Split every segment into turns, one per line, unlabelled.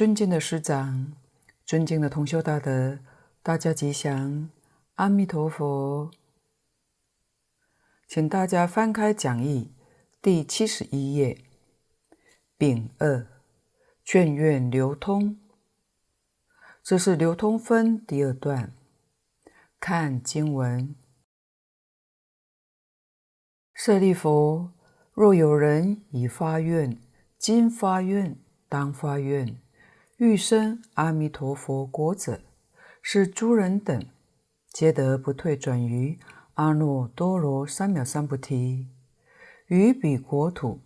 尊敬的师长，尊敬的同修大德，大家吉祥，阿弥陀佛。请大家翻开讲义第七十一页，丙二，劝愿流通。这是流通分第二段。看经文：舍利弗，若有人已发愿，今发愿。当发愿，欲生阿弥陀佛国者，是诸人等，皆得不退转于阿耨多罗三藐三菩提。于彼国土，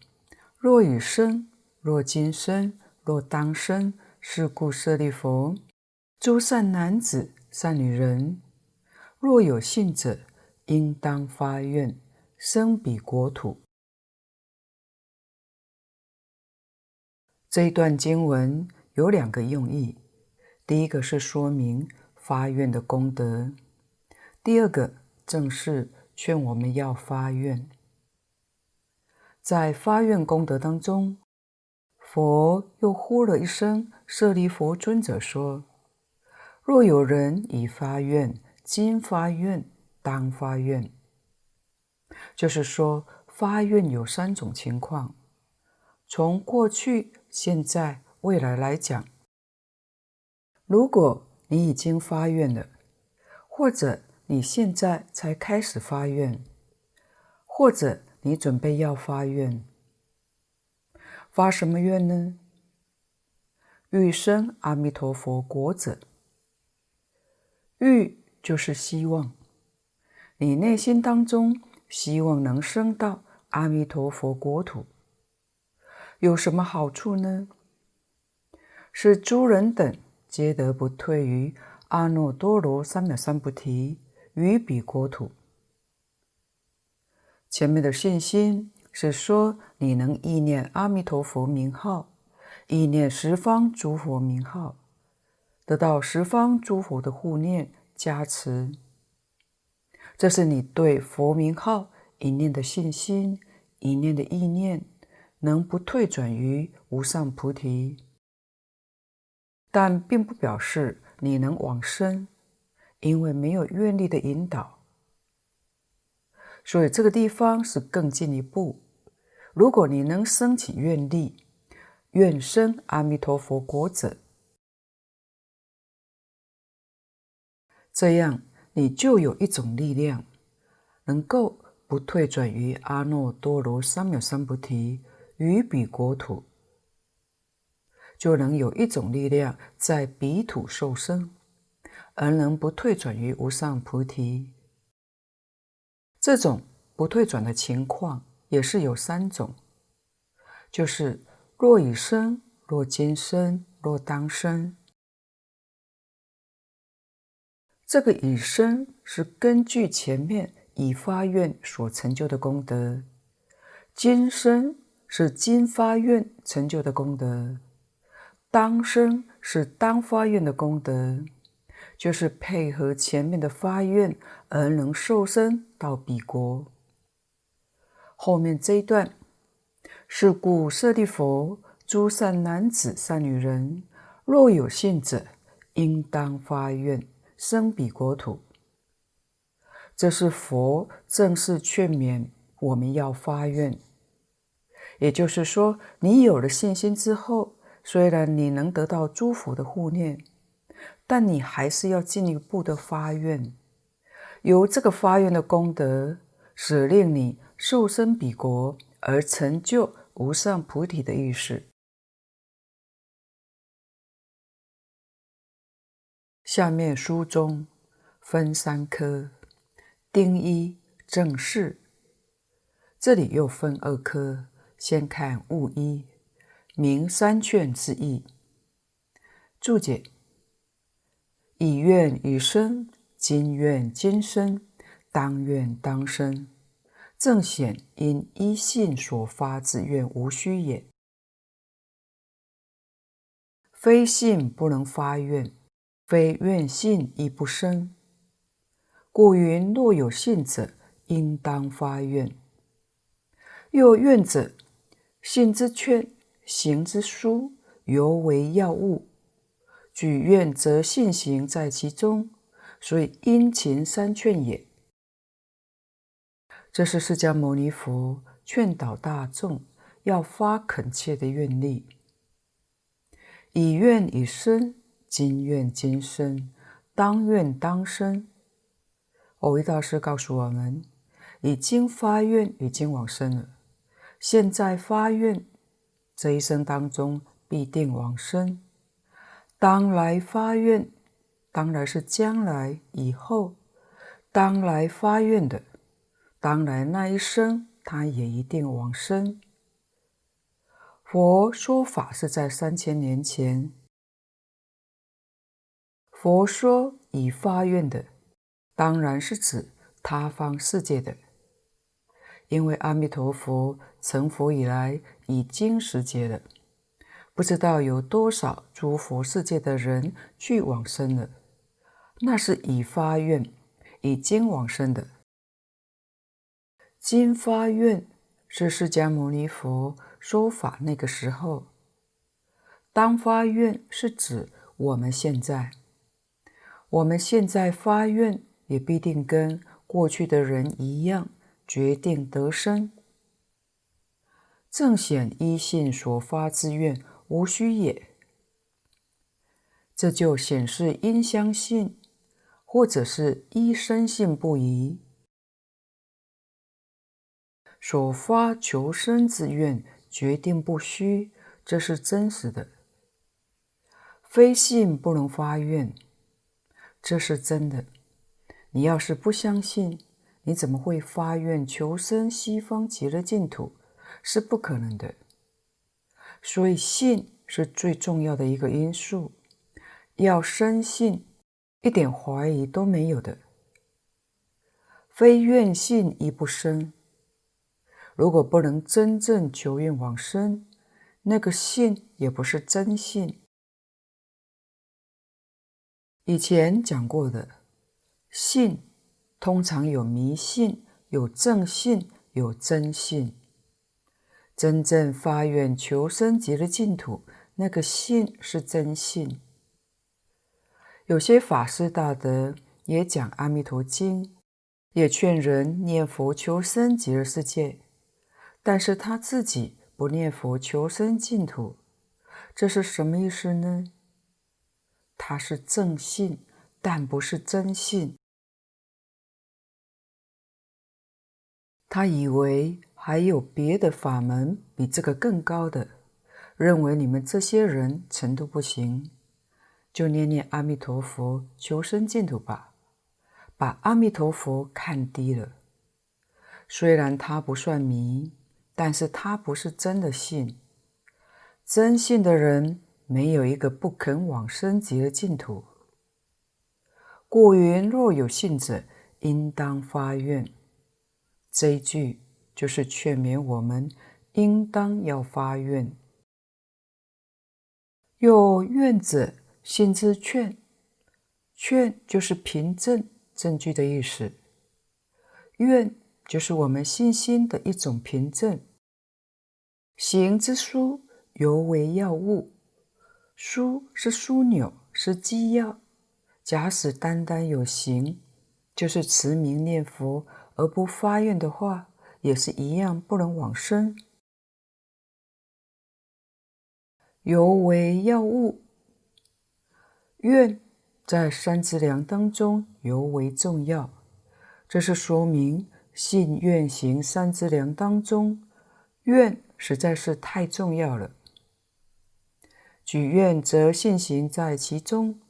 若已生，若今生，若当生，是故舍利弗，诸善男子、善女人，若有信者，应当发愿，生彼国土。这一段经文有两个用意：第一个是说明发愿的功德；第二个正是劝我们要发愿。在发愿功德当中，佛又呼了一声“舍利弗尊者”说：“若有人已发愿，今发愿，当发愿。”就是说，发愿有三种情况。从过去、现在、未来来讲，如果你已经发愿了，或者你现在才开始发愿，或者你准备要发愿，发什么愿呢？欲生阿弥陀佛国者，欲就是希望，你内心当中希望能生到阿弥陀佛国土。有什么好处呢？是诸人等皆得不退于阿耨多罗三藐三菩提于彼国土。前面的信心是说你能意念阿弥陀佛名号，意念十方诸佛名号，得到十方诸佛的护念加持。这是你对佛名号一念的信心，一念的意念。能不退转于无上菩提，但并不表示你能往生，因为没有愿力的引导。所以这个地方是更进一步。如果你能升起愿力，愿生阿弥陀佛国者，这样你就有一种力量，能够不退转于阿耨多罗三藐三菩提。于彼国土，就能有一种力量在彼土受生，而能不退转于无上菩提。这种不退转的情况也是有三种，就是若已生，若今生，若当生。这个已生是根据前面已发愿所成就的功德，今生。是今发愿成就的功德，当生是当发愿的功德，就是配合前面的发愿而能受生到彼国。后面这一段，是故舍利佛，诸善男子、善女人，若有信者，应当发愿生彼国土。这是佛正式劝勉我们要发愿。也就是说，你有了信心之后，虽然你能得到诸佛的护念，但你还是要进一步的发愿，由这个发愿的功德，使令你受生彼国而成就无上菩提的意思。下面书中分三科，丁一正事，这里又分二科。先看戊一，明三劝之意。注解：以愿以生，今愿今生，当愿当生，正显因依信所发之愿无虚也。非信不能发愿，非愿信亦不生。故云：若有信者，应当发愿。又愿者。信之劝，行之书，尤为要务；举愿则信行在其中，所以殷勤三劝也。这是释迦牟尼佛劝导大众要发恳切的愿力，以愿以生，今愿今生，当愿当生。蕅益大师告诉我们，已经发愿，已经往生了，现在发愿，这一生当中必定往生。当来发愿，当然是将来以后，当来发愿的。当然，那一生他也一定往生。佛说法是在三千年前。佛说已发愿的，当然是指他方世界的，因为阿弥陀佛成佛以来已经十劫了，不知道有多少诸佛世界的人去往生了，那是已发愿、已经往生的。今发愿是释迦牟尼佛说法那个时候，当发愿是指我们现在，我们现在发愿也必定跟过去的人一样，决定得生。正显依信所发之愿无虚也，这就显示应相信，或者是依深信不疑。所发求生之愿，决定不虚，这是真实的。非信不能发愿，这是真的。你要是不相信，你怎么会发愿求生西方极乐净土？是不可能的。所以信是最重要的一个因素，要深信，一点怀疑都没有的。非愿信亦不生。如果不能真正求愿往生，那个信也不是真信。以前讲过的，信通常有迷信、有正信、有真信。真正发愿求生极乐净土，那个信是真信。有些法师大德也讲《阿弥陀经》，也劝人念佛求生极乐世界。但是他自己不念佛求生净土，这是什么意思呢？他是正信，但不是真信。他以为还有别的法门比这个更高的，认为你们这些人程度不行，就念念阿弥陀佛求生净土吧，把阿弥陀佛看低了。虽然他不算迷。但是他不是真的信，真信的人没有一个不肯往生极乐净土。故云：若有信者，应当发愿。这一句就是劝勉我们，应当要发愿。有愿者，信之劝。劝就是凭证、证据的意思。愿。就是我们信心的一种凭证。行之书，犹为要务。书是枢纽，是机要。假使单单有行，就是持名念佛而不发愿的话，也是一样不能往生。尤为要务，愿在三资粮当中尤为重要。这是说明。信愿行三资粮当中，愿实在是太重要了。举愿则信行在其中。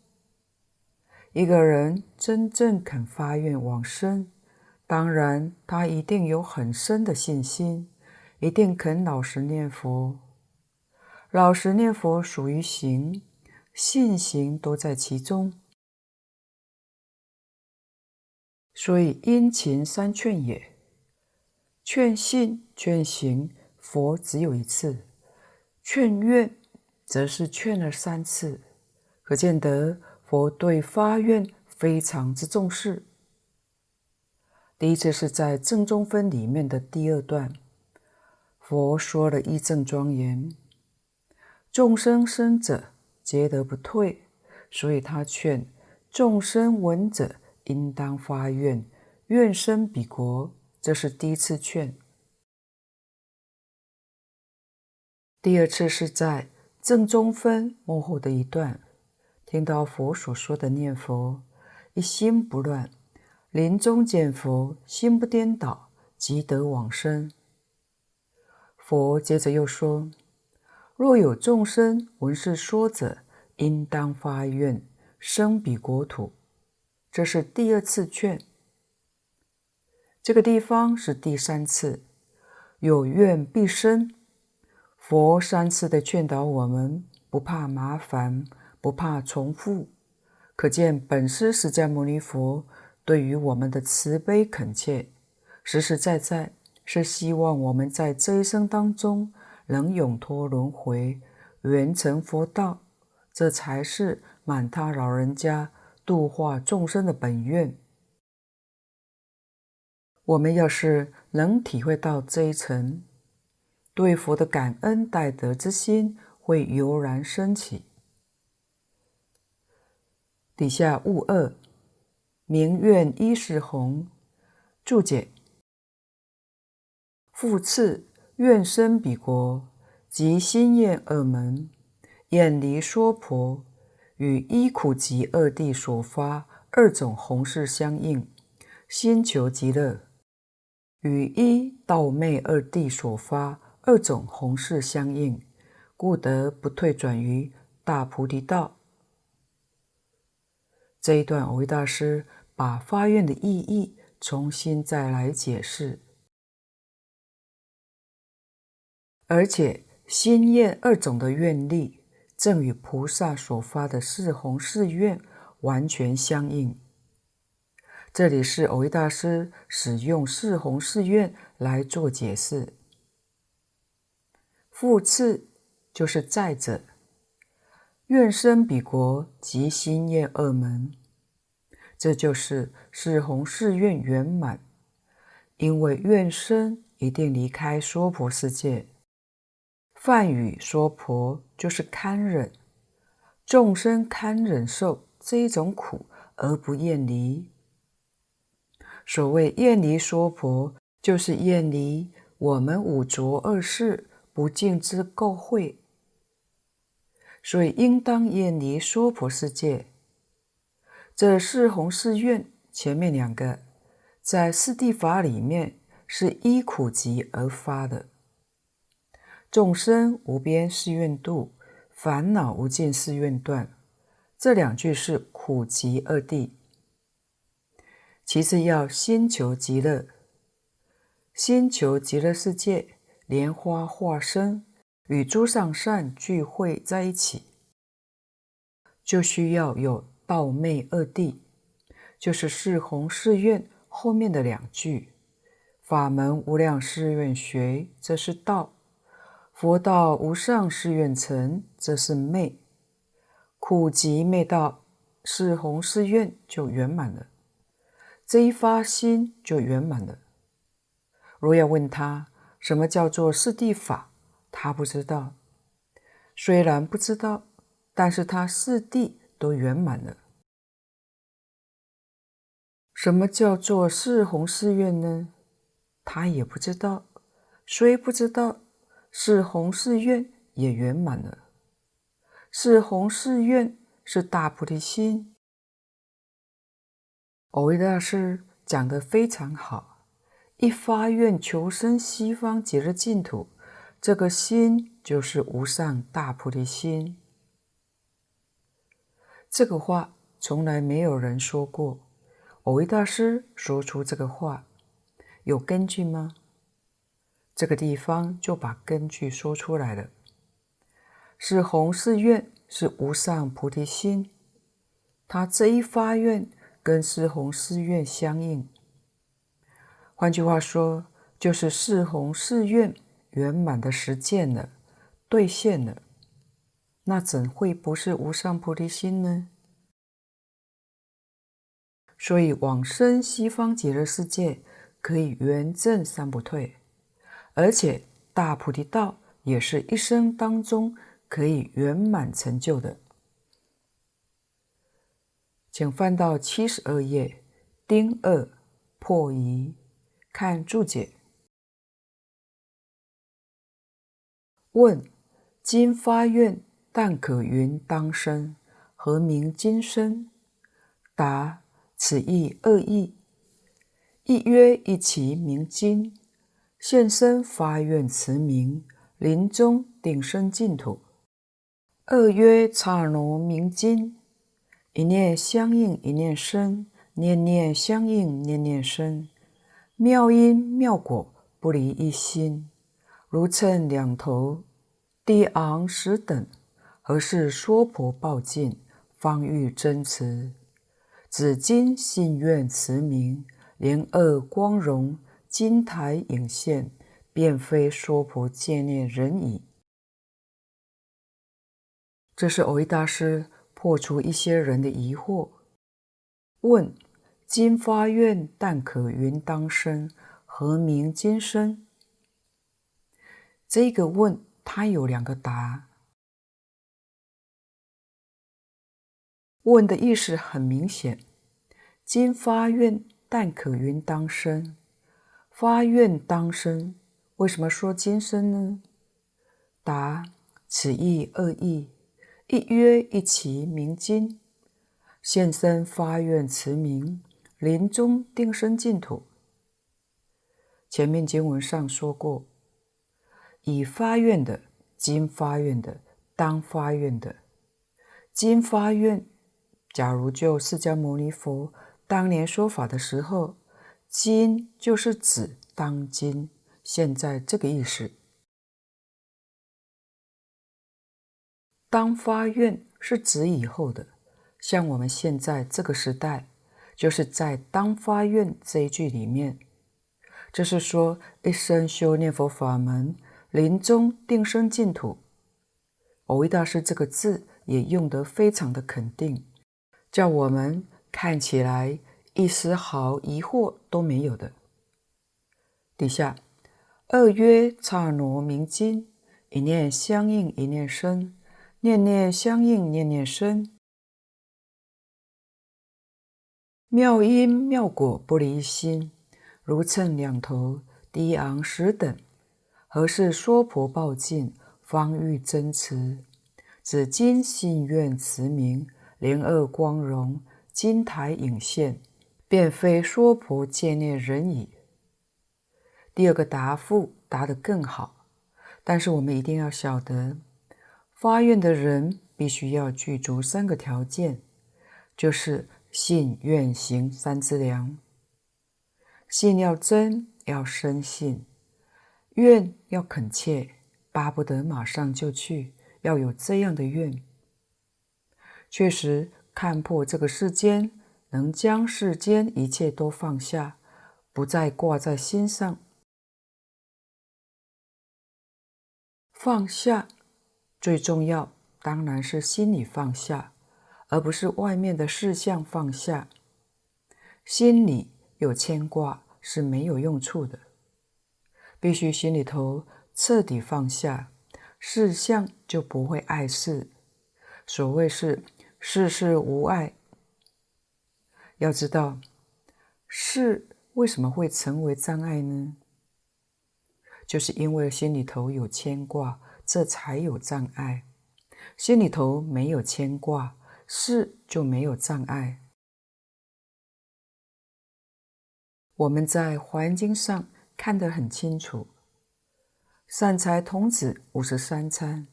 一个人真正肯发愿往生，当然他一定有很深的信心，一定肯老实念佛。老实念佛属于行，信行都在其中。所以殷勤三劝也，劝信劝行，佛只有一次；劝愿，则是劝了三次。可见得佛对发愿非常之重视。第一次是在正中分里面的第二段，佛说了义正庄严，众生生者皆得不退，所以他劝众生闻者应当发愿，愿生彼国。这是第一次劝。第二次是在正中分幕后的一段，听到佛所说的念佛，一心不乱，临终见佛，心不颠倒，即得往生。佛接着又说。若有众生闻是说者，应当发愿生彼国土。这是第二次劝。这个地方是第三次，有愿必生。佛三次的劝导我们，不怕麻烦，不怕重复，可见本师释迦牟尼佛对于我们的慈悲恳切，实实在在是希望我们在这一生当中。能永脱轮回，圆成佛道，这才是满他老人家度化众生的本愿。我们要是能体会到这一层，对佛的感恩戴德之心会油然升起。底下勿二，名愿依是弘，注解，复次。愿生彼国，即心愿二门，远离娑婆，与依苦集二谛所发二种弘事相应，心求极乐；与依道昧二谛所发二种弘事相应，故得不退转于大菩提道。这一段，蕅益大师把发愿的意义重新再来解释。而且心愿二种的愿力，正与菩萨所发的四弘誓愿完全相应。这里是蕅益大师使用四弘誓愿来做解释。复次就是再者，愿生彼国即心愿二门，这就是四弘誓愿圆满。因为愿生一定离开娑婆世界。梵语娑婆就是堪忍，众生堪忍受这一种苦而不厌离。所谓厌离娑婆，就是厌离我们五浊恶世不净之垢秽，所以应当远离娑婆世界。这四弘誓愿前面两个，在四谛法里面是依苦集而发的。众生无边誓愿度，烦恼无尽誓愿断。这两句是苦集二谛。其次要先求极乐，先求极乐世界，莲花化身与诸上善聚会在一起，就需要有道昧二谛，就是四弘誓愿后面的两句：法门无量誓愿学，这是道。佛道无上誓愿成，这是昧；苦集昧道，四弘誓愿就圆满了。这一发心就圆满了。若要问他什么叫做四谛法，他不知道。虽然不知道，但是他四谛都圆满了。什么叫做四弘誓愿呢？他也不知道。虽不知道。四弘誓愿也圆满了。四弘誓愿是大菩提心。蕅益大师讲得非常好，一发愿求生西方极乐净土，这个心就是无上大菩提心。这个话从来没有人说过，蕅益大师说出这个话，有根据吗？这个地方就把根据说出来了。是弘誓愿是无上菩提心，他这一发愿跟四弘誓愿相应。换句话说，就是四弘誓愿圆满的实践了，兑现了。那怎会不是无上菩提心呢？所以往生西方极乐世界，可以圆证三不退。而且大菩提道也是一生当中可以圆满成就的。请翻到七十二页，丁二破疑，看注解。问：今发愿，但可云当生，何名今生？答：此意二义。一曰一其名今，现身发愿慈名，临终顶生净土；二曰刹那名今，一念相应一念生，念念相应念念生，妙因妙果不离一心，如称两头，低昂实等，何事娑婆报尽，方欲增持？只今信愿慈名。莲顎光荣，金台影现，便非娑婆戒念人矣。这是蕅益大师破除一些人的疑惑。问：今发愿，但可云当生，何名今生？这个问，它有两个答。问的意思很明显，今发愿。但可云当生，发愿当生，为什么说今生呢？答：此意二义，一曰一其名今，现身发愿持名，临终定生净土。前面经文上说过，已发愿的、今发愿的、当发愿的，今发愿，假如就释迦牟尼佛。当年说法的时候，今就是指当今现在这个意思。当发愿是指以后的，像我们现在这个时代，就是在当发愿这一句里面，就是说一生修念佛法门，临终定生净土。蕅益大师这个字也用得非常的肯定，叫我们。看起来一丝毫疑惑都没有的。底下二曰刹那明经，一念相应一念生，念念相应念念生，妙因妙果不离心，如秤两头，低昂实等，何事娑婆报尽，方欲增持？只今信愿持名，莲顎光荣。金台影现，便非娑婆见念人矣。第二个答复答得更好，但是我们一定要晓得，发愿的人必须要具足三个条件，就是信愿行三资粮。信要真，要深信；愿要恳切，巴不得马上就去，要有这样的愿。确实。看破这个世间，能将世间一切都放下，不再挂在心上。放下最重要，当然是心里放下，而不是外面的事项放下。心里有牵挂是没有用处的，必须心里头彻底放下，事相就不会碍事。所谓是。事事无碍。要知道，事为什么会成为障碍呢？就是因为心里头有牵挂，这才有障碍。心里头没有牵挂，事就没有障碍。我们在《环境》上看得很清楚，善财童子五十三参，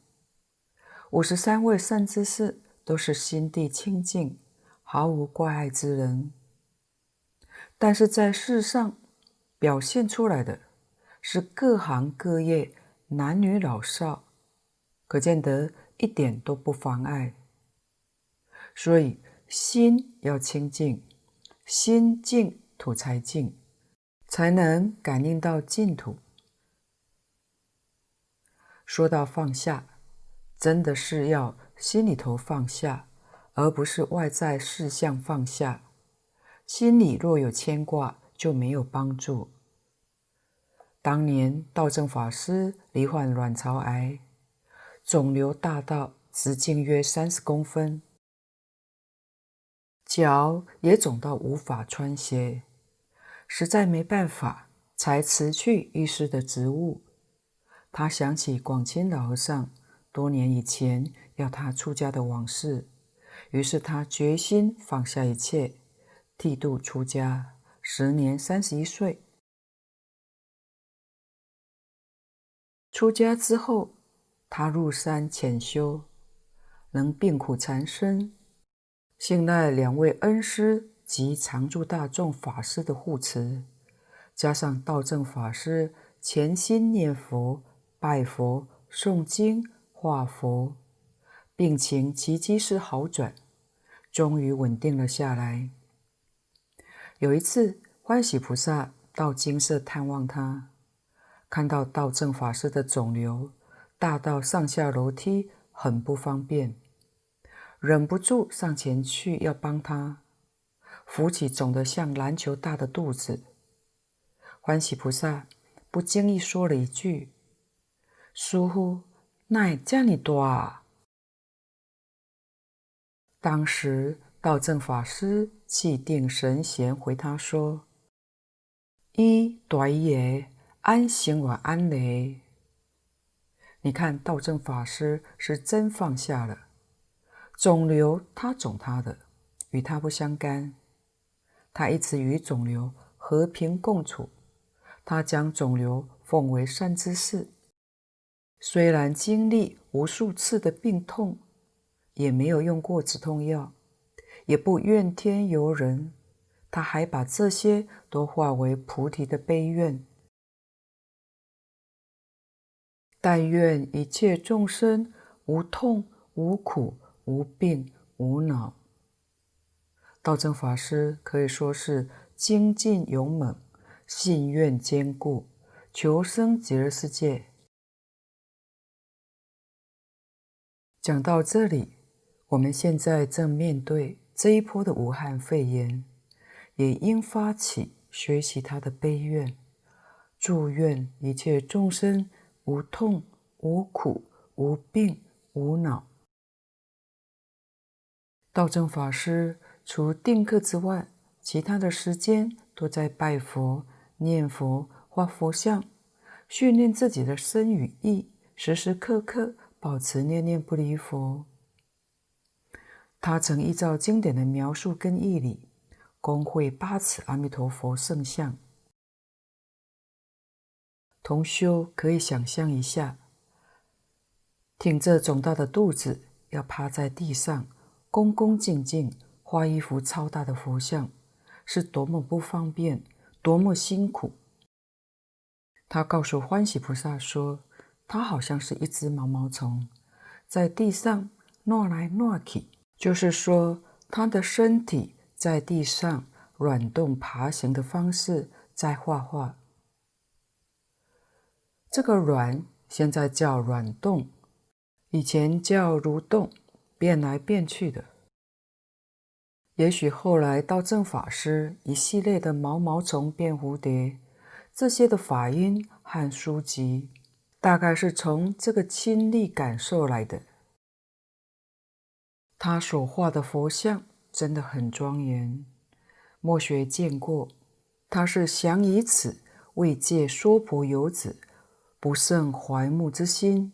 五十三位善知识。都是心地清净、毫无挂碍之人，但是在世上表现出来的是各行各业、男女老少，可见得一点都不妨碍。所以心要清净，心净土才净，才能感应到净土。说到放下，真的是要。心里头放下，而不是外在事项放下。心里若有牵挂，就没有帮助。当年道正法师罹患卵巢癌，肿瘤大到直径约三十公分，脚也肿到无法穿鞋，实在没办法，才辞去医师的职务。他想起广钦老和尚多年以前要他出家的往事，于是他决心放下一切，剃度出家。时年三十一岁。出家之后，他入山潜修，能病苦缠身，信赖两位恩师及常住大众法师的护持，加上道正法师潜心念佛、拜佛、诵经、画佛，病情奇迹式好转，终于稳定了下来。有一次，欢喜菩萨到金色探望他，看到道正法师的肿瘤大到上下楼梯很不方便，忍不住上前去要帮他扶起肿得像篮球大的肚子。欢喜菩萨不经意说了一句：“师父，哪这么大？”当时。道正法师气定神闲回他说：“一大也，安心我安雷。”你看，道正法师是真放下了肿瘤，他肿他的，与他不相干。他一直与肿瘤和平共处，他将肿瘤奉为善知识。虽然经历无数次的病痛，也没有用过止痛药。也不怨天尤人，他还把这些都化为菩提的悲愿。但愿一切众生无痛、无苦、无病、无恼。道正法师可以说是精进勇猛、信愿坚固、求生极乐世界。讲到这里，我们现在正面对。这一波的武汉肺炎，也应发起学习他的悲愿，祝愿一切众生无痛、无苦、无病、无恼。道正法师除定课之外，其他的时间都在拜佛、念佛、画佛像，训练自己的身语意，时时刻刻保持念念不离佛。他曾依照经典的描述跟义理，供绘八尺阿弥陀佛圣像。同修可以想象一下，挺着肿大的肚子，要趴在地上，恭恭敬敬画一幅超大的佛像，是多么不方便，多么辛苦。他告诉欢喜菩萨说，他好像是一只毛毛虫，在地上挪来挪去。就是说，他的身体在地上软动爬行的方式在画画。这个“软”现在叫软动，以前叫蠕动，变来变去的。也许后来道正法师一系列的毛毛虫变蝴蝶，这些的法音和书籍，大概是从这个亲历感受来的。他所画的佛像真的很庄严，莫学见过。他是想以此慰藉娑婆游子不胜怀慕之心，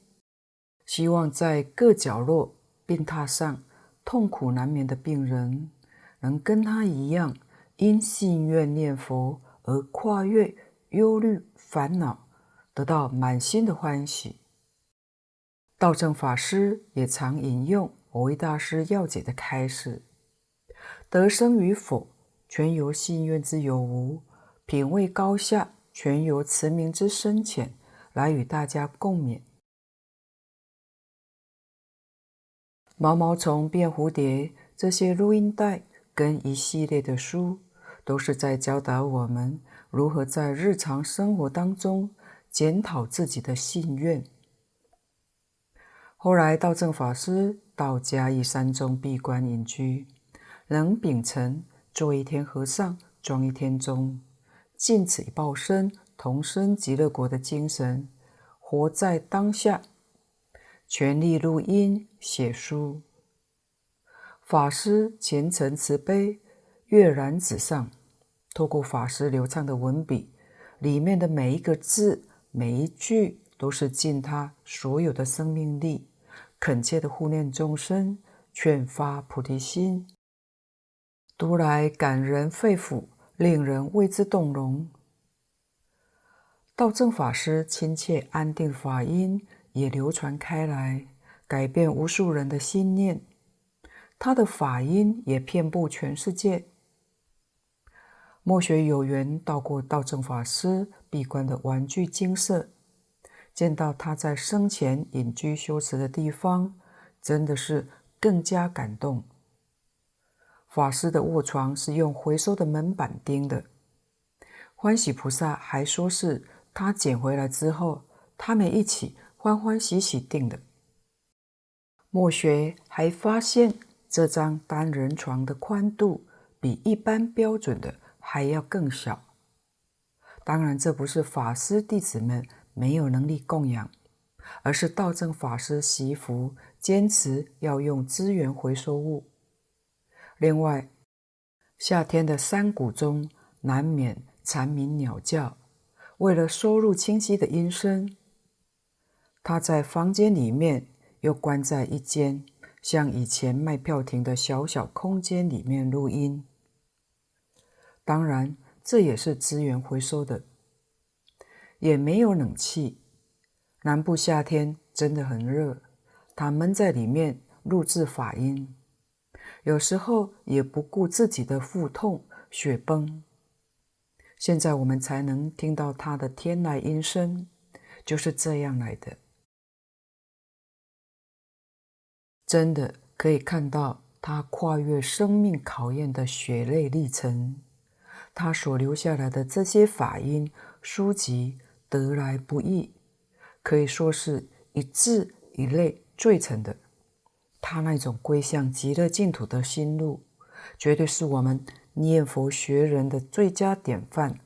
希望在各角落病榻上痛苦难眠的病人，能跟他一样，因信愿念佛而跨越忧虑烦恼，得到满心的欢喜。道正法师也常引用。我为大师要解的开示：得生与否，全由信愿之有无；品位高下，全由持名之深浅。来与大家共勉。毛毛虫变蝴蝶，这些录音带跟一系列的书，都是在教导我们如何在日常生活当中检讨自己的信愿。后来道正法师。到嘉义山中闭关隐居，能秉承做一天和尚撞一天钟，尽此一报身，同生极乐国的精神，活在当下，全力录音写书。法师虔诚慈悲，跃然纸上，透过法师流畅的文笔，里面的每一个字、每一句，都是尽他所有的生命力，恳切的护念众生，劝发菩提心，读来感人肺腑，令人为之动容。道正法师亲切安定法音也流传开来，改变无数人的心念。他的法音也遍布全世界。末学有缘到过道正法师闭关的玩具精舍，见到他在生前隐居修持的地方，真的是更加感动。法师的卧床是用回收的门板钉的，欢喜菩萨还说是他捡回来之后，他们一起欢欢喜喜订的。末学还发现。这张单人床的宽度比一般标准的还要更小。当然，这不是法师弟子们没有能力供养，而是道正法师习福，坚持要用资源回收物。另外，夏天的山谷中难免蝉鸣鸟叫，为了收入清晰的音声，他在房间里面又关在一间。像以前卖票亭的小小空间里面录音，当然这也是资源回收的，也没有冷气。南部夏天真的很热，他闷在里面录制法音，有时候也不顾自己的腹痛、血崩。现在我们才能听到他的天籁音声，就是这样来的。真的可以看到他跨越生命考验的血泪历程，他所留下来的这些法音书籍得来不易，可以说是一字一泪缀成的。他那种归向极乐净土的心路，绝对是我们念佛学人的最佳典范。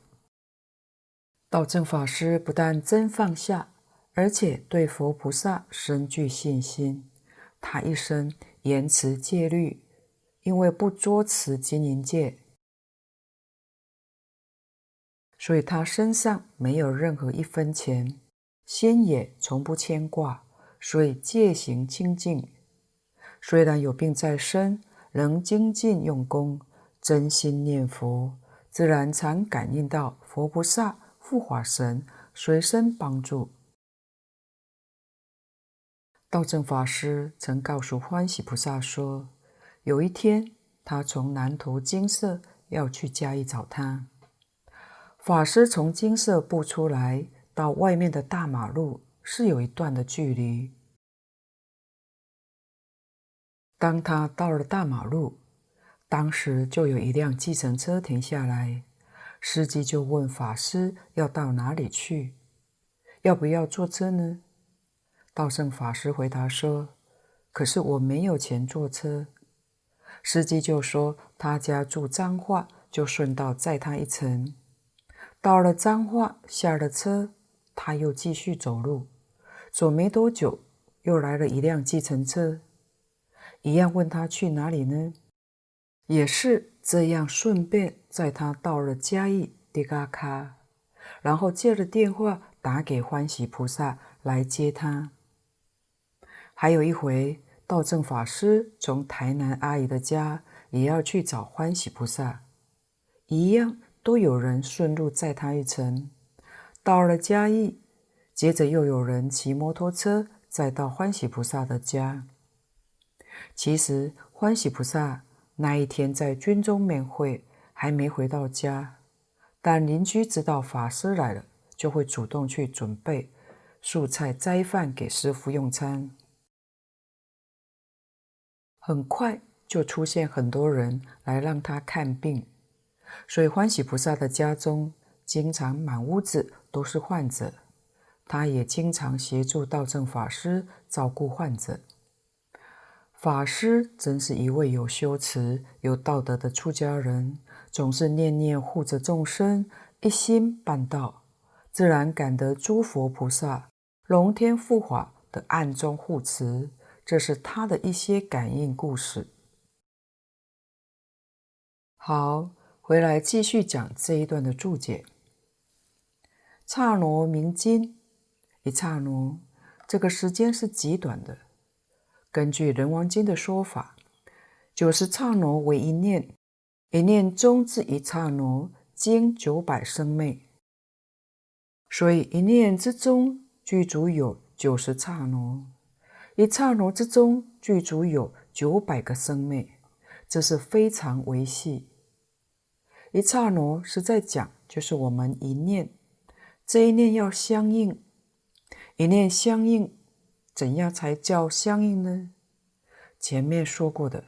道正法师不但真放下，而且对佛菩萨深具信心。他一生严持戒律，因为不捉持金银戒，所以他身上没有任何一分钱，心也从不牵挂，所以戒行清净。虽然有病在身，仍精进用功，真心念佛，自然常感应到佛菩萨、护法神随身帮助。道正法师曾告诉欢喜菩萨说：“有一天，他从南投精舍要去嘉义找他。法师从精舍步出来，到外面的大马路是有一段的距离。当他到了大马路，当时就有一辆计程车停下来，司机就问法师要到哪里去，要不要坐车呢？”道正法师回答说：“可是我没有钱坐车。”司机就说：“他家住彰化，就顺道载他一程。”到了彰化，下了车，他又继续走路。走没多久，又来了一辆计程车，一样问他去哪里呢？也是这样，顺便载他到了嘉义迪嘎卡，然后借了电话打给欢喜菩萨来接他。还有一回，道正法师从台南阿姨的家也要去找欢喜菩萨，一样都有人顺路载他一程。到了嘉义，接着又有人骑摩托车载到欢喜菩萨的家。其实欢喜菩萨那一天在军中面会，还没回到家，但邻居知道法师来了，就会主动去准备素菜斋饭给师父用餐。很快就出现很多人来让他看病，所以欢喜菩萨的家中经常满屋子都是患者。他也经常协助道正法师照顾患者。法师真是一位有修持、有道德的出家人，总是念念护着众生，一心办道，自然感得诸佛菩萨、龙天护法的暗中护持，这是他的一些感应故事。好，回来继续讲这一段的注解。刹那明金，一刹那，这个时间是极短的。根据《人王经》的说法，九十刹那为一念，一念中之一刹那，经九百生灭。所以一念之中具足有九十刹那，一刹那之中具足有九百个生灭，这是非常微细。一刹那是在讲，就是我们一念，这一念要相应，一念相应，怎样才叫相应呢？前面说过的，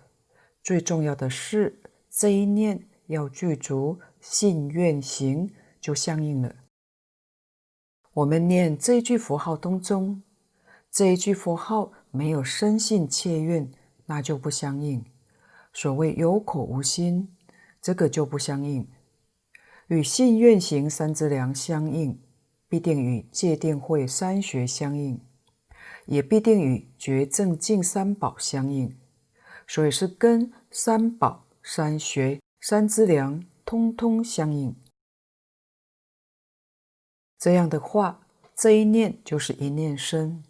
最重要的是这一念要具足信愿行，就相应了。我们念这一句佛号当中，这一句佛号没有深信切愿，那就不相应。所谓有口无心，这个就不相应。与信愿行三资粮相应，必定与戒定慧三学相应，也必定与觉正净三宝相应。所以是跟三宝、三学、三资粮通通相应。这样的话，这一念就是一念生。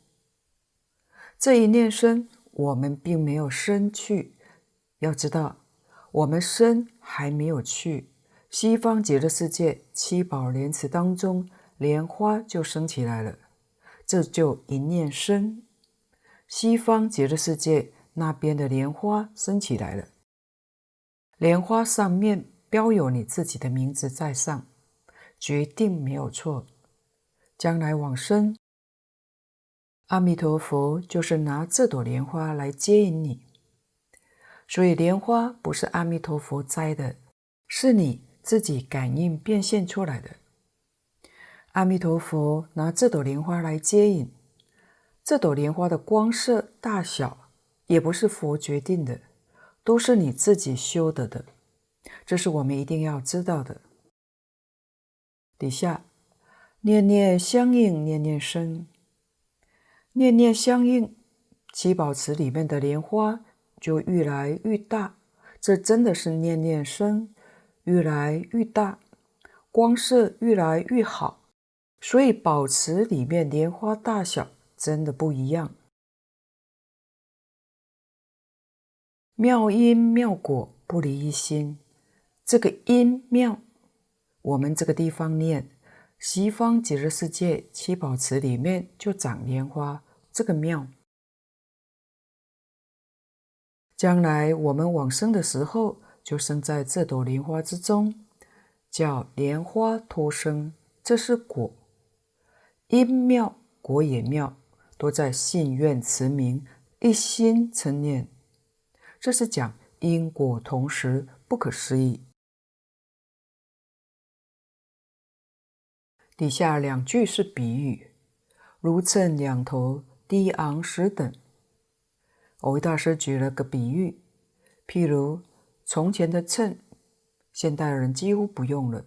这一念生，我们并没有生去。要知道，我们生还没有去。西方极乐世界七宝莲池当中，莲花就生起来了，这就一念生。西方极乐世界那边的莲花生起来了，莲花上面标有你自己的名字在上，决定没有错。将来往生，阿弥陀佛就是拿这朵莲花来接引你，所以莲花不是阿弥陀佛栽的，是你自己感应变现出来的。阿弥陀佛拿这朵莲花来接引，这朵莲花的光色大小也不是佛决定的，都是你自己修得的，这是我们一定要知道的。底下。念念相应，念念生。念念相应，七宝池里面的莲花就愈来愈大。这真的是念念生，愈来愈大，光色愈来愈好。所以宝池里面莲花大小真的不一样。妙因妙果不离一心，这个因妙，我们这个地方念。西方极乐世界七宝池里面就长莲花，这个妙。将来我们往生的时候，就生在这朵莲花之中，叫莲花托生，这是果。因妙，果也妙，都在信愿持名，一心称念，这是讲因果同时，不可思议。底下两句是比喻，如秤两头，低昂实等。蕅益大师举了个比喻，譬如从前的秤，现代人几乎不用了，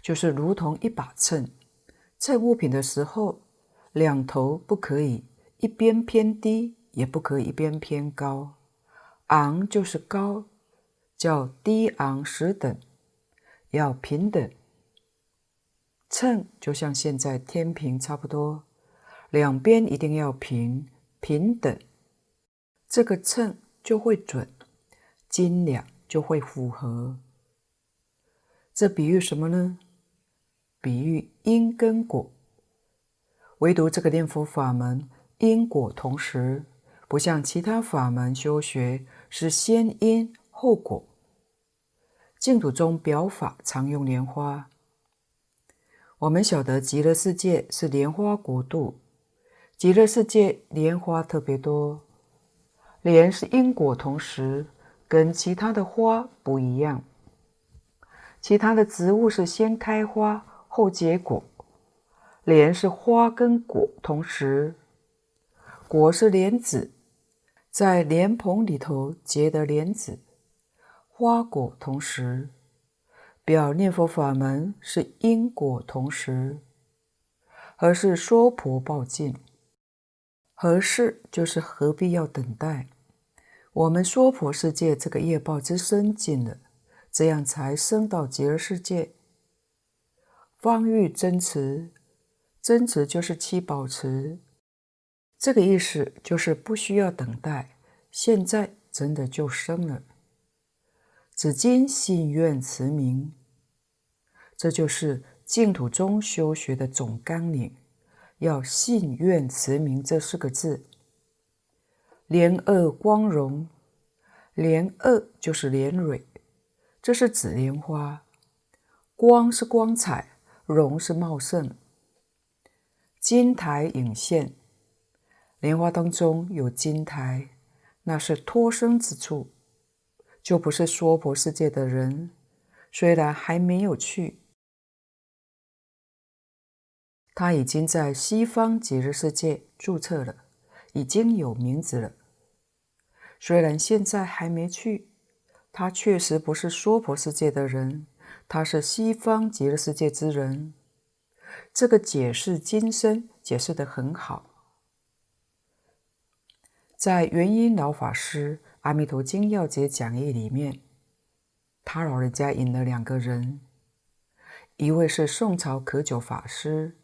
就是如同一把秤，称物品的时候，两头不可以一边偏低，也不可以一边偏高，昂就是高，叫低昂实等，要平等。秤就像现在天平差不多，两边一定要平平等，这个秤就会准，斤两就会符合。这比喻什么呢？比喻因跟果，唯独这个念佛法门因果同时，不像其他法门修学是先因后果。净土中表法常用莲花。我们晓得极乐世界是莲花国度，极乐世界莲花特别多。莲是因果同时，跟其他的花不一样。其他的植物是先开花后结果，莲是花跟果同时，果是莲子，在莲蓬里头结的莲子，花果同时。表念佛法门是因果同时，而是说婆报尽，何事就是何必要等待？我们说婆世界这个业报之深尽了，这样才升到极乐世界。方欲增持，增持就是七宝池，这个意思就是不需要等待，现在真的就生了。只今信愿持名，这就是净土中修学的总纲领，要信愿持名这四个字。莲萼光荣，莲萼就是莲蕊，这是紫莲花，光是光彩，荣是茂盛。金台影现，莲花当中有金台，那是脱生之处。就不是娑婆世界的人，虽然还没有去，他已经在西方极乐世界注册了，已经有名字了。虽然现在还没去，他确实不是娑婆世界的人，他是西方极乐世界之人。这个解释今生解释得很好，在圆音老法师。《阿弥陀经要解讲义》里面，他老人家引了两个人，一位是宋朝可久法师，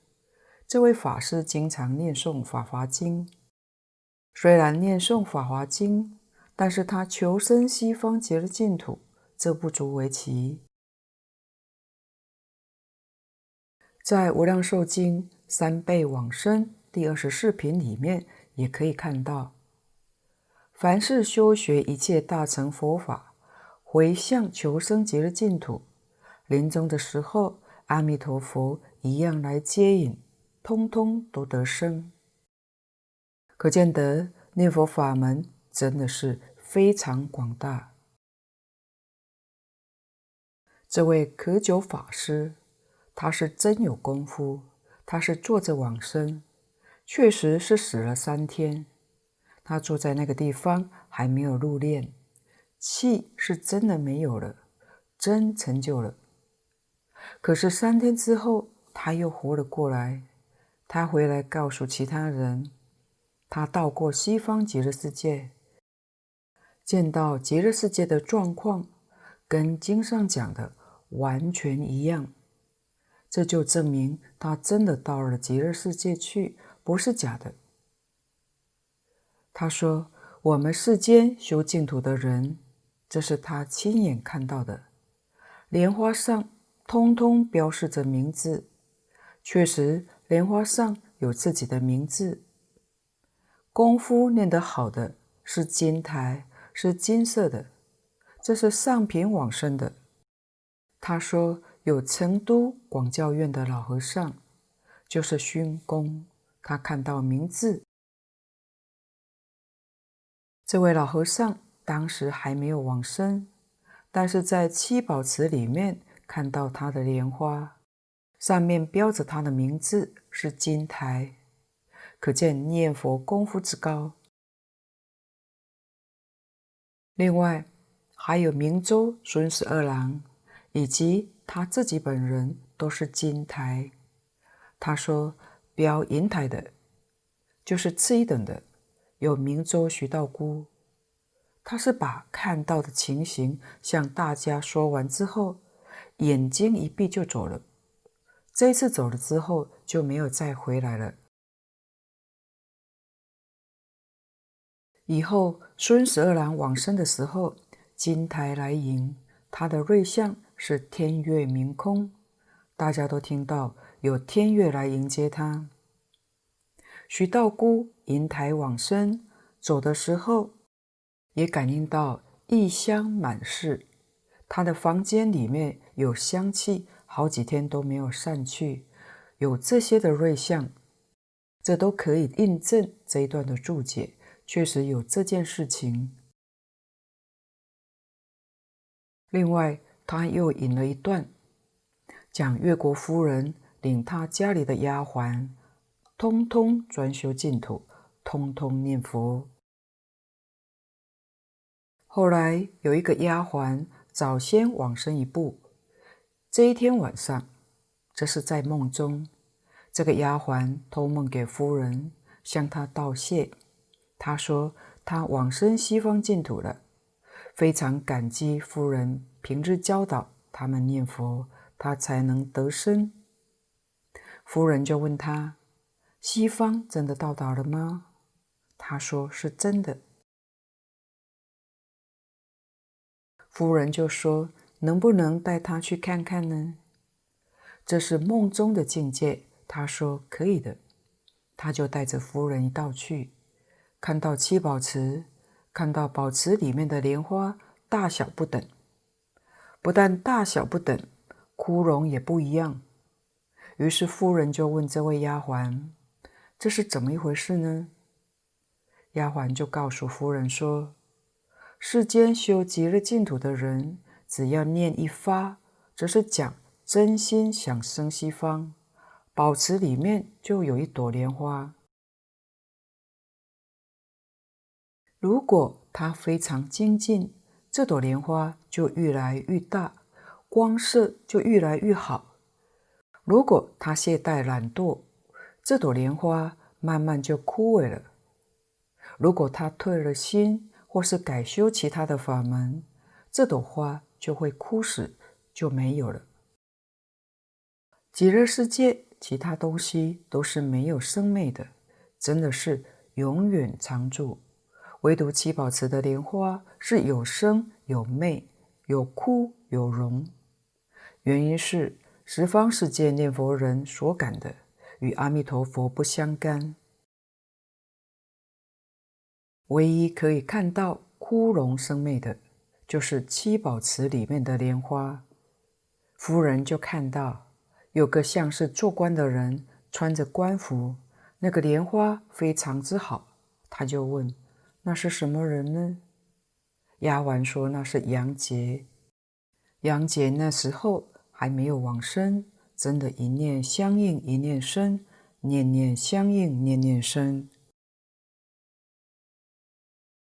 这位法师经常念诵《法华经》，虽然念诵《法华经》，但是他求生西方极乐净土，这不足为奇。在《无量寿经》三倍往生第二十四品里面，也可以看到。凡是修学一切大乘佛法，回向求生极乐净土，临终的时候，阿弥陀佛一样来接引，通通都得生。可见得念佛法门真的是非常广大。这位可久法师，他是真有功夫，他是坐着往生，确实是死了三天。他坐在那个地方还没有入殓，气是真的没有了，真成就了。可是三天之后，他又活了过来。他回来告诉其他人，他到过西方极乐世界，见到极乐世界的状况跟经上讲的完全一样，这就证明他真的到了极乐世界去，不是假的。他说：“我们世间修净土的人，这是他亲眼看到的。莲花上通通标示着名字，确实莲花上有自己的名字。功夫练得好的是金台，是金色的，这是上品往生的。”他说：“有成都广教院的老和尚，就是勋公，他看到名字。”这位老和尚当时还没有往生，但是在七宝池里面看到他的莲花，上面标着他的名字是金台，可见念佛功夫之高。另外，还有明州孙十二郎以及他自己本人都是金台。他说，标银台的，就是次一等的。有明州徐道姑，他是把看到的情形向大家说完之后，眼睛一闭就走了。这一次走了之后就没有再回来了。以后孙十二郎往生的时候，金台来迎，他的瑞相是天月明空，大家都听到有天月来迎接他。徐道姑迎台往生，走的时候也感应到异香满室，他的房间里面有香气，好几天都没有散去，有这些的瑞相，这都可以印证这一段的注解，确实有这件事情。另外，他又引了一段，讲越国夫人领他家里的丫鬟。通通专修净土，通通念佛。后来有一个丫鬟早先往生一步，这一天晚上，这是在梦中，这个丫鬟托梦给夫人，向他道谢。他说他往生西方净土了，非常感激夫人平日教导他们念佛，他才能得生。夫人就问他：西方真的到达了吗？他说是真的。夫人就说：“能不能带他去看看呢？”这是梦中的境界。他说：“可以的。”他就带着夫人一道去，看到七宝池，看到宝池里面的莲花大小不等，不但大小不等，枯荣也不一样。于是夫人就问这位丫鬟：“这是怎么一回事呢？”丫鬟就告诉夫人说。世间修极乐净土的人，只要念一发，则是讲真心想生西方，宝池里面就有一朵莲花。如果他非常精进，这朵莲花就越来越大，光色就越来越好。如果他懈怠懒惰，这朵莲花慢慢就枯萎了。如果他退了心，或是改修其他的法门，这朵花就会枯死，就没有了。极乐世界其他东西都是没有生灭的，真的是永远常住。唯独七宝池的莲花是有生有灭，有枯有荣。原因是十方世界念佛人所感的，与阿弥陀佛不相干。唯一可以看到枯荣生灭的，就是七宝池里面的莲花。夫人就看到有个像是做官的人，穿着官服，那个莲花非常之好。她就问：“那是什么人呢？”丫鬟说：“那是杨杰。杨杰那时候还没有往生，真的，一念相应一念生，念念相应念念生。”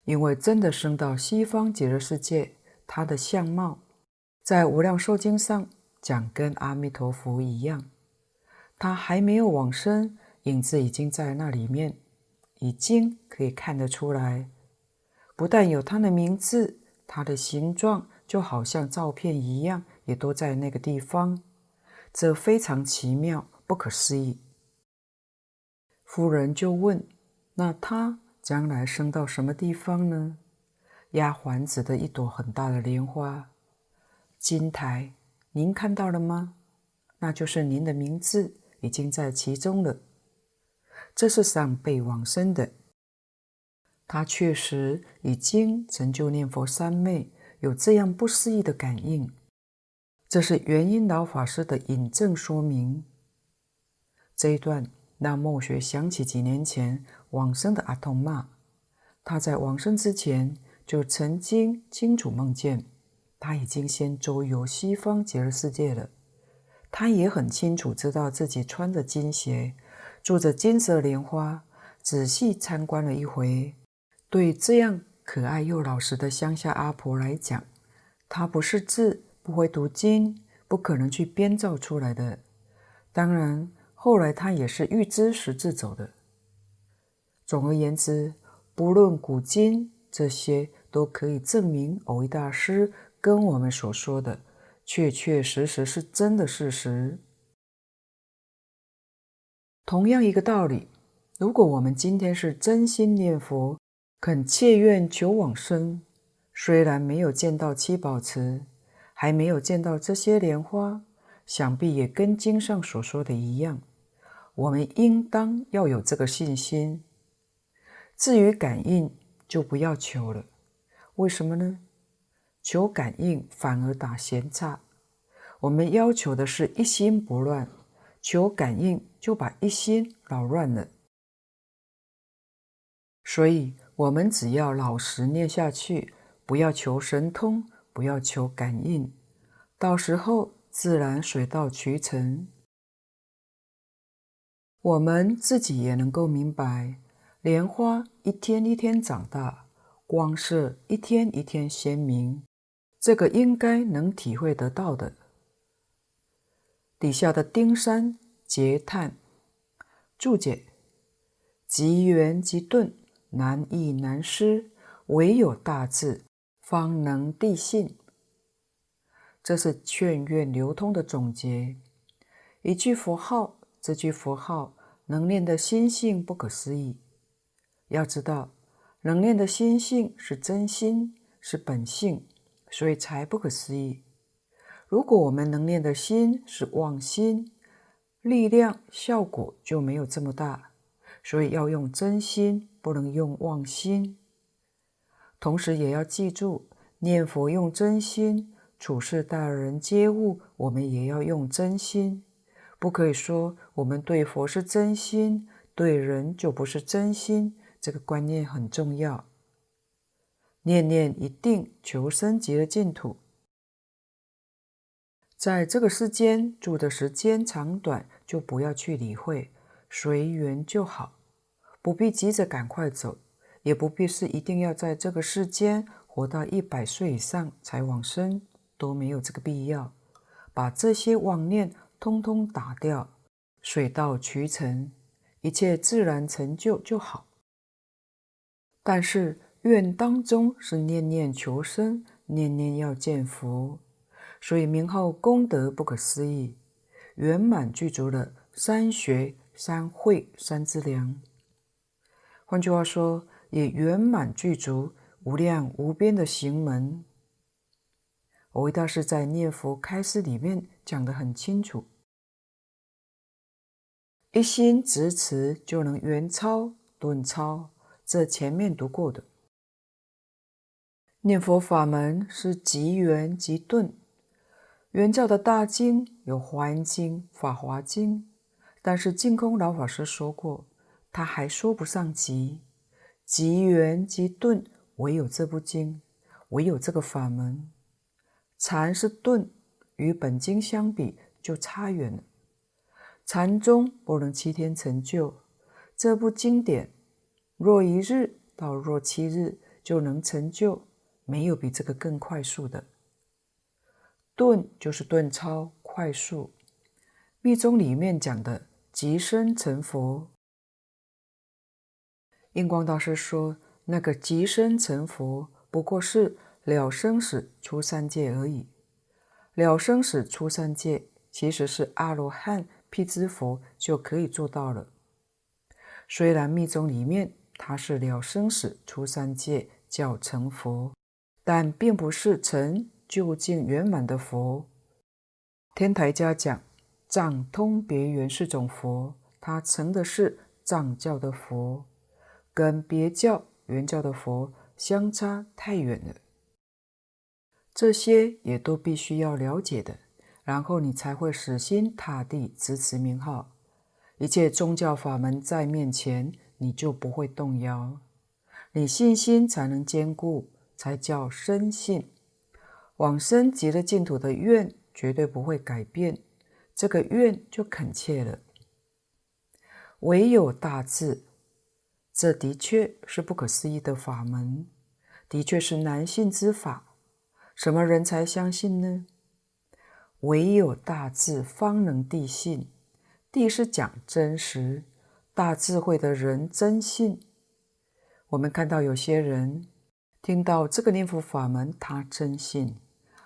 因为真的升到西方极乐世界，他的相貌在《无量寿经》上讲跟阿弥陀佛一样。他还没有往生，影子已经在那里面，已经可以看得出来。不但有他的名字，他的形状就好像照片一样，也都在那个地方。这非常奇妙，不可思议。夫人就问：“那他？”将来升到什么地方呢？压环子的一朵很大的莲花，金台，您看到了吗？那就是您的名字已经在其中了。这是上辈往生的，他确实已经成就念佛三昧，有这样不思议的感应。这是圆音老法师的引证说明。这一段。让末学想起几年前往生的阿童妈，他在往生之前就曾经清楚梦见，他已经先周游西方极乐世界了。他也很清楚知道自己穿着金鞋，住着金色莲花，仔细参观了一回。对这样可爱又老实的乡下阿婆来讲，他不识字，不会读经，不可能去编造出来的。当然。后来他也是预知时至走的。总而言之，不论古今，这些都可以证明偶一大师跟我们所说的，确确实实是真的事实。同样一个道理，如果我们今天是真心念佛，肯切愿求往生，虽然没有见到七宝池，还没有见到这些莲花，想必也跟经上所说的一样。我们应当要有这个信心。至于感应，就不要求了。为什么呢？求感应反而打闲岔。我们要求的是一心不乱，求感应就把一心扰乱了。所以，我们只要老实念下去，不要求神通，不要求感应，到时候自然水到渠成。我们自己也能够明白，莲花一天一天长大，光色一天一天鲜明，这个应该能体会得到的。底下的丁山结叹注解：急圆极顿，难易难施，唯有大智，方能谛信。这是劝愿流通的总结。一句佛号，这句佛号能念的心性不可思议。要知道，能念的心性是真心，是本性，所以才不可思议。如果我们能念的心是妄心，力量效果就没有这么大。所以要用真心，不能用妄心。同时也要记住，念佛用真心。处事待人接物，我们也要用真心，不可以说我们对佛是真心，对人就不是真心。这个观念很重要。念念一定求生极乐净土，在这个世间住的时间长短，就不要去理会，随缘就好，不必急着赶快走，也不必是一定要在这个世间活到一百岁以上才往生。都没有这个必要，把这些妄念通通打掉，水到渠成，一切自然成就就好。但是愿当中是念念求生，念念要见佛，所以名号功德不可思议，圆满具足了三学、三慧、三资粮。换句话说，也圆满具足无量无边的行门。蕅益大师在《念佛开示》里面讲得很清楚：一心执持就能圆超、顿超，这前面读过的。念佛法门是即圆即顿。圆教的大经有《华严经》《法华经》，但是净空老法师说过，他还说不上即，即圆即顿，唯有这部经，唯有这个法门。禅是顿，与本经相比就差远了。禅宗不能七天成就，这部经典若一日到若七日就能成就，没有比这个更快速的。顿就是顿超快速。密宗里面讲的即生成佛，印光大师说，那个即生成佛不过是。了生死出三界而已，了生死出三界其实是阿罗汉辟支佛就可以做到了。虽然密宗里面他是了生死出三界叫成佛，但并不是成究竟圆满的佛。天台家讲藏通别圆是种佛，他成的是藏教的佛，跟别教圆教的佛相差太远了。这些也都必须要了解的，然后你才会死心塌地支持名号。一切宗教法门在面前，你就不会动摇，你信心才能坚固，才叫深信。往生极乐净土的愿绝对不会改变，这个愿就恳切了。唯有大智，这的确是不可思议的法门，的确是难信之法。什么人才相信呢？唯有大智方能地信。地是讲真实，大智慧的人真信。我们看到有些人听到这个念佛法门，他真信，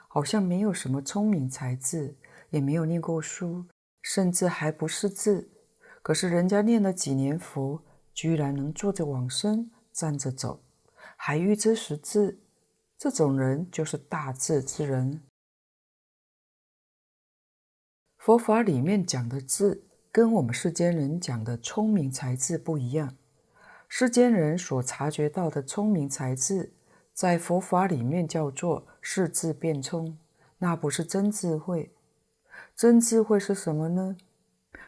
好像没有什么聪明才智，也没有念过书，甚至还不识字。可是人家念了几年佛，居然能坐着往生，站着走，还预知识字。这种人就是大智之人。佛法里面讲的智，跟我们世间人讲的聪明才智不一样。世间人所察觉到的聪明才智，在佛法里面叫做识智辩聪，那不是真智慧。真智慧是什么呢？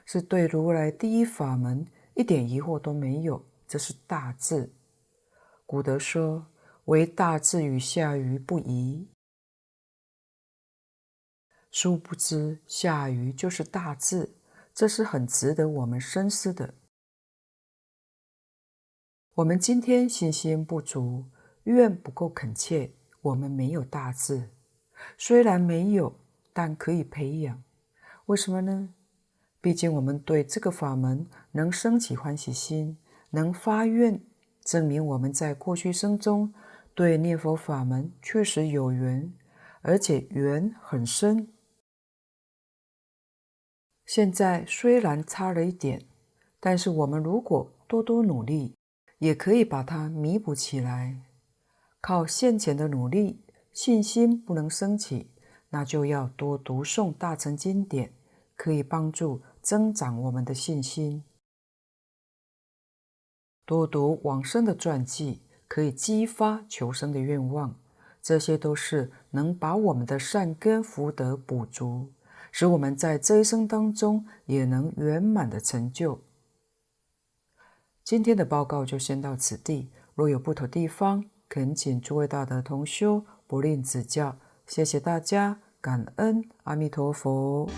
是对如来第一法门一点疑惑都没有，这是大智。古德说。唯大智与下愚不移，殊不知下愚就是大智，这是很值得我们深思的。我们今天信心不足，愿不够恳切，我们没有大智。虽然没有，但可以培养。为什么呢？毕竟我们对这个法门能生起欢喜心，能发愿，证明我们在过去生中对念佛法门确实有缘，而且缘很深。现在虽然差了一点，但是我们如果多多努力，也可以把它弥补起来。靠现前的努力，信心不能升起，那就要多读诵大乘经典，可以帮助增长我们的信心。多读往生的传记，可以激发求生的愿望。这些都是能把我们的善根福德补足，使我们在这一生当中也能圆满的成就。今天的报告就先到此地，若有不妥地方，恳请诸位大德同修不吝指教。谢谢大家，感恩阿弥陀佛。